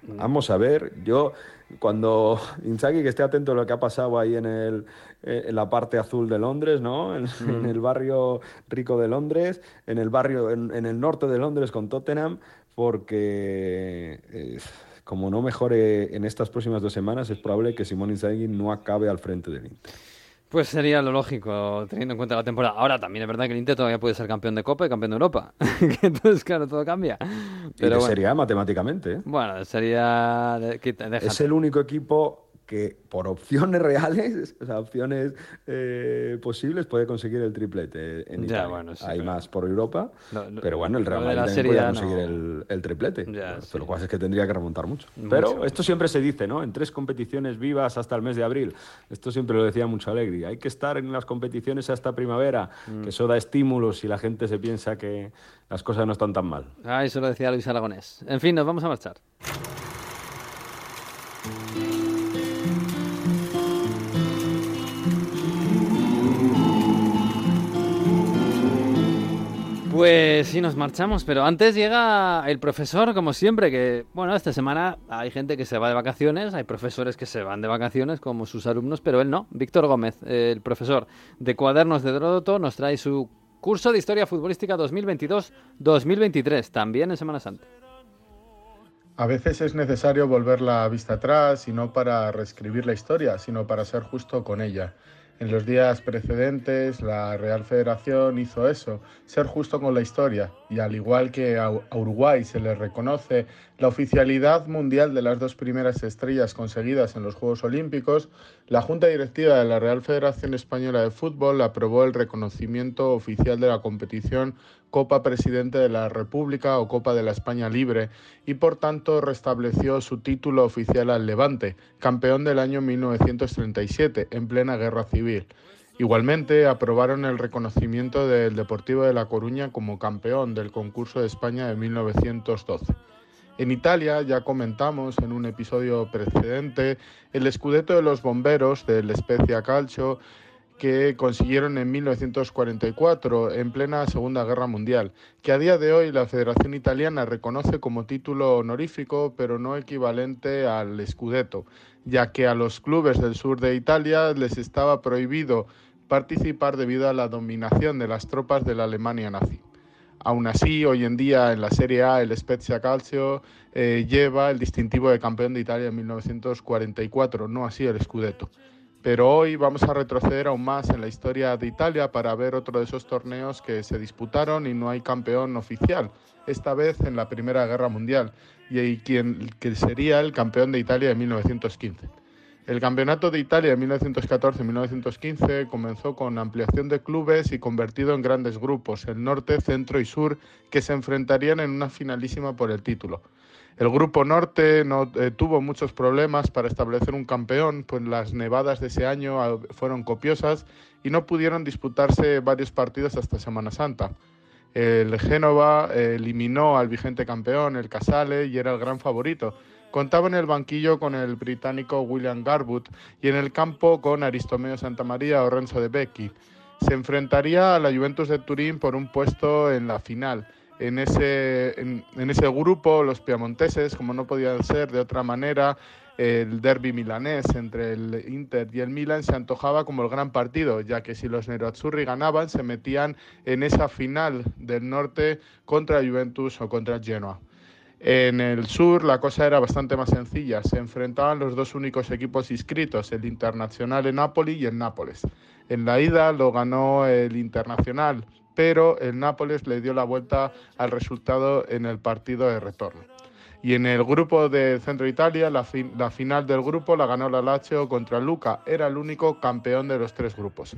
Vamos a ver, yo cuando Inzaghi que esté atento a lo que ha pasado ahí en, el, eh, en la parte azul de Londres, ¿no? En, mm. en, el barrio rico de Londres, en el barrio, en, en el norte de Londres con Tottenham, porque eh, como no mejore en estas próximas dos semanas, es probable que Simón Inzaghi no acabe al frente del Inter. Pues sería lo lógico, teniendo en cuenta la temporada. Ahora también es verdad que el Inter todavía puede ser campeón de Copa y campeón de Europa. Entonces, claro, todo cambia. Pero y bueno. sería matemáticamente. ¿eh? Bueno, sería... Es el único equipo que por opciones reales, o sea, opciones eh, posibles, puede conseguir el triplete en ya, Italia. Bueno, sí, Hay pero... más por Europa, no, no, pero bueno, el Real Madrid también puede conseguir el, el, triplete. Ya, pero lo cual es que tendría que remontar mucho. mucho. Pero esto siempre se dice, ¿no? En tres competiciones vivas hasta el mes de abril. Esto siempre lo decía mucho Alegri. Hay que estar en las competiciones hasta primavera, mm. que eso da estímulos y la gente se piensa que las cosas no están tan mal. Ah, eso lo decía Luis Aragonés. En fin, nos vamos a marchar. Pues sí, nos marchamos, pero antes llega el profesor, como siempre, que, bueno, esta semana hay gente que se va de vacaciones, hay profesores que se van de vacaciones como sus alumnos, pero él no. Víctor Gómez, el profesor de Cuadernos de Dródoto, nos trae su curso de Historia Futbolística 2022-2023, también en Semana Santa. A veces es necesario volver la vista atrás y no para reescribir la historia, sino para ser justo con ella. En los días precedentes, la Real Federación hizo eso, ser justo con la historia, y al igual que a Uruguay se le reconoce la oficialidad mundial de las dos primeras estrellas conseguidas en los Juegos Olímpicos, la Junta Directiva de la Real Federación Española de Fútbol aprobó el reconocimiento oficial de la competición Copa Presidente de la República o Copa de la España Libre y por tanto restableció su título oficial al Levante, campeón del año 1937, en plena guerra civil. Igualmente, aprobaron el reconocimiento del Deportivo de La Coruña como campeón del concurso de España de 1912. En Italia, ya comentamos en un episodio precedente, el escudeto de los bomberos del Spezia Calcio que consiguieron en 1944, en plena Segunda Guerra Mundial, que a día de hoy la Federación Italiana reconoce como título honorífico, pero no equivalente al Scudetto, ya que a los clubes del sur de Italia les estaba prohibido participar debido a la dominación de las tropas de la Alemania nazi. Aún así, hoy en día en la Serie A el Spezia Calcio eh, lleva el distintivo de campeón de Italia en 1944, no así el Scudetto. Pero hoy vamos a retroceder aún más en la historia de Italia para ver otro de esos torneos que se disputaron y no hay campeón oficial, esta vez en la Primera Guerra Mundial, y quien que sería el campeón de Italia de 1915. El Campeonato de Italia de 1914-1915 comenzó con ampliación de clubes y convertido en grandes grupos, el norte, centro y sur, que se enfrentarían en una finalísima por el título. El grupo norte no eh, tuvo muchos problemas para establecer un campeón, pues las nevadas de ese año ah, fueron copiosas y no pudieron disputarse varios partidos hasta Semana Santa. El Génova eh, eliminó al vigente campeón, el Casale, y era el gran favorito. Contaba en el banquillo con el británico William Garbutt y en el campo con Aristomeo Santamaría o Renzo de Becchi. Se enfrentaría a la Juventus de Turín por un puesto en la final. En ese, en, ese grupo, los piamonteses, como no podía ser de otra manera, el derby milanés entre el Inter y el Milan se antojaba como el gran partido, ya que si los Nerazzurri ganaban, se metían en esa final del norte contra Juventus o contra Genoa. En el sur la cosa era bastante más sencilla. Se enfrentaban los dos únicos equipos inscritos, el Internacional en Nápoles y el Nápoles. En la ida lo ganó el Internacional, pero el Nápoles le dio la vuelta al resultado en el partido de retorno. Y en el grupo de Centro Italia, la, final del grupo la ganó la Lazio contra Luca. Era el único campeón de los tres grupos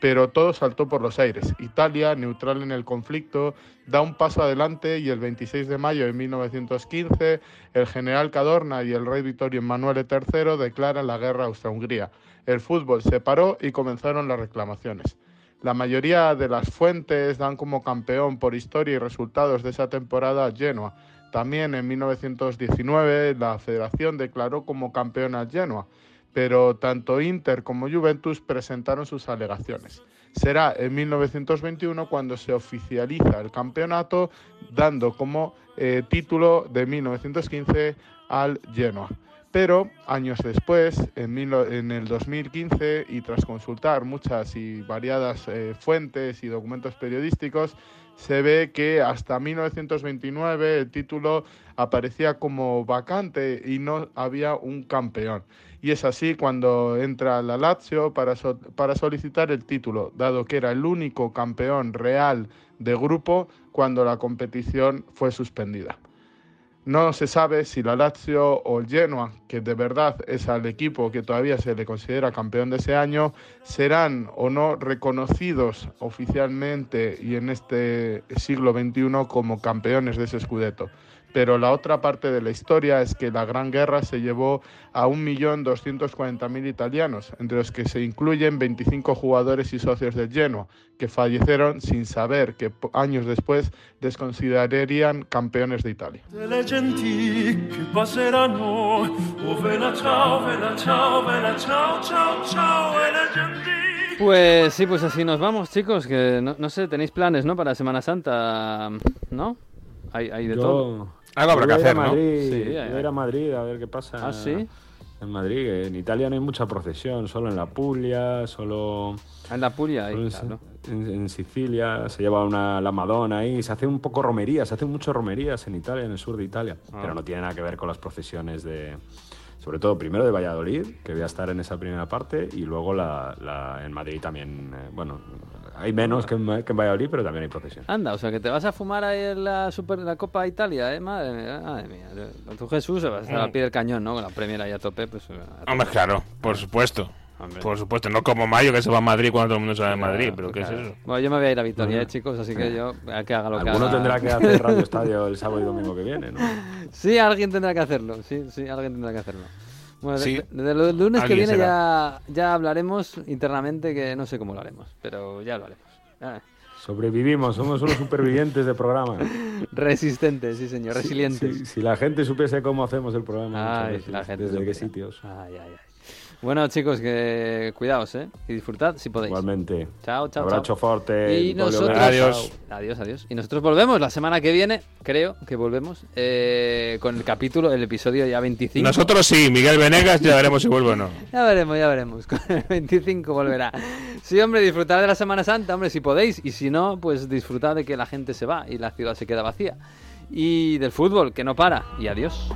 pero todo saltó por los aires. Italia, neutral en el conflicto, da un paso adelante y el 26 de mayo de 1915 el general Cadorna y el rey Vittorio Emanuele III declaran la guerra a Austria-Hungría. El fútbol se paró y comenzaron las reclamaciones. La mayoría de las fuentes dan como campeón por historia y resultados de esa temporada a Genoa. También en 1919 la federación declaró como campeón a Genoa pero tanto Inter como Juventus presentaron sus alegaciones. Será en 1921 cuando se oficializa el campeonato, dando como eh, título de 1915 al Genoa. Pero años después, en, el 2015, y tras consultar muchas y variadas eh, fuentes y documentos periodísticos, se ve que hasta 1929 el título aparecía como vacante y no había un campeón. Y es así cuando entra la Lazio para, para solicitar el título, dado que era el único campeón real de grupo cuando la competición fue suspendida. No se sabe si la Lazio o el Genoa, que de verdad es al equipo que todavía se le considera campeón de ese año, serán o no reconocidos oficialmente y en este siglo XXI como campeones de ese Scudetto. Pero la otra parte de la historia es que la Gran Guerra se llevó a 1.240.000 italianos, entre los que se incluyen 25 jugadores y socios del Genoa, que fallecieron sin saber que años después les considerarían campeones de Italia. Pues sí, pues así nos vamos, chicos, que no, sé, tenéis planes, ¿no? Para Semana Santa, ¿no? Hay, hay de todo. Algo habrá que hacer, ¿no? Sí, a ir a Madrid a ver qué pasa. ¿Ah, sí? En Madrid, en Italia no hay mucha procesión, solo en la Puglia, solo... Ah, en la Puglia, ahí, en, en, Sicilia se lleva una, la Madonna ahí, se hace un poco romería, se hacen muchas romerías en Italia, en el sur de Italia, ah. pero no tiene nada que ver con las procesiones de, sobre todo primero de Valladolid, que voy a estar en esa primera parte, y luego la, en Madrid también, eh, bueno, hay menos que en, que en, Valladolid, pero también hay procesión. Anda, o sea, que te vas a fumar ahí en la, super, la Copa Italia, ¿eh? Madre mía, madre mía. Tú, Jesús, vas a estar al pie del cañón, ¿no? Con la Premier ahí a tope, pues... Hombre, claro, por supuesto. Por supuesto, no como Mayo que se va a Madrid cuando todo el mundo se va de Madrid, pero ¿qué es eso? Bueno, yo me voy a ir a Vitoria, ¿eh, chicos, así que yo, a que haga lo que haga. Alguno tendrá que hacer Radio Estadio el sábado y domingo que viene, ¿no? Sí, alguien tendrá que hacerlo, sí, sí, alguien tendrá que hacerlo. Bueno, de- Sí. de, de lo del lunes que viene será. ya, ya hablaremos internamente, que no sé cómo lo haremos, pero ya lo haremos. Ah, Sobrevivimos, somos unos supervivientes de programa. Resistentes, sí señor, resilientes. Si, si la gente supiese cómo hacemos el programa, muchas Ay, veces, la gente desde qué sitios. Ay, ay, ay. Bueno, chicos, que cuidaos, ¿eh? Y disfrutad si podéis. Igualmente. Chao, chao, Abrazo fuerte. Y nosotros... abrazo. Adiós, adiós. Y nosotros volvemos la semana que viene, creo que volvemos, eh, con el capítulo, el episodio ya 25. Nosotros sí, Miguel Venegas, ya veremos si vuelve o no. Ya veremos, ya veremos. Con el 25 volverá. Sí, hombre, disfrutad de la Semana Santa, hombre, si podéis. Y si no, pues disfrutad de que la gente se va y la ciudad se queda vacía. Y del fútbol, que no para. Y adiós.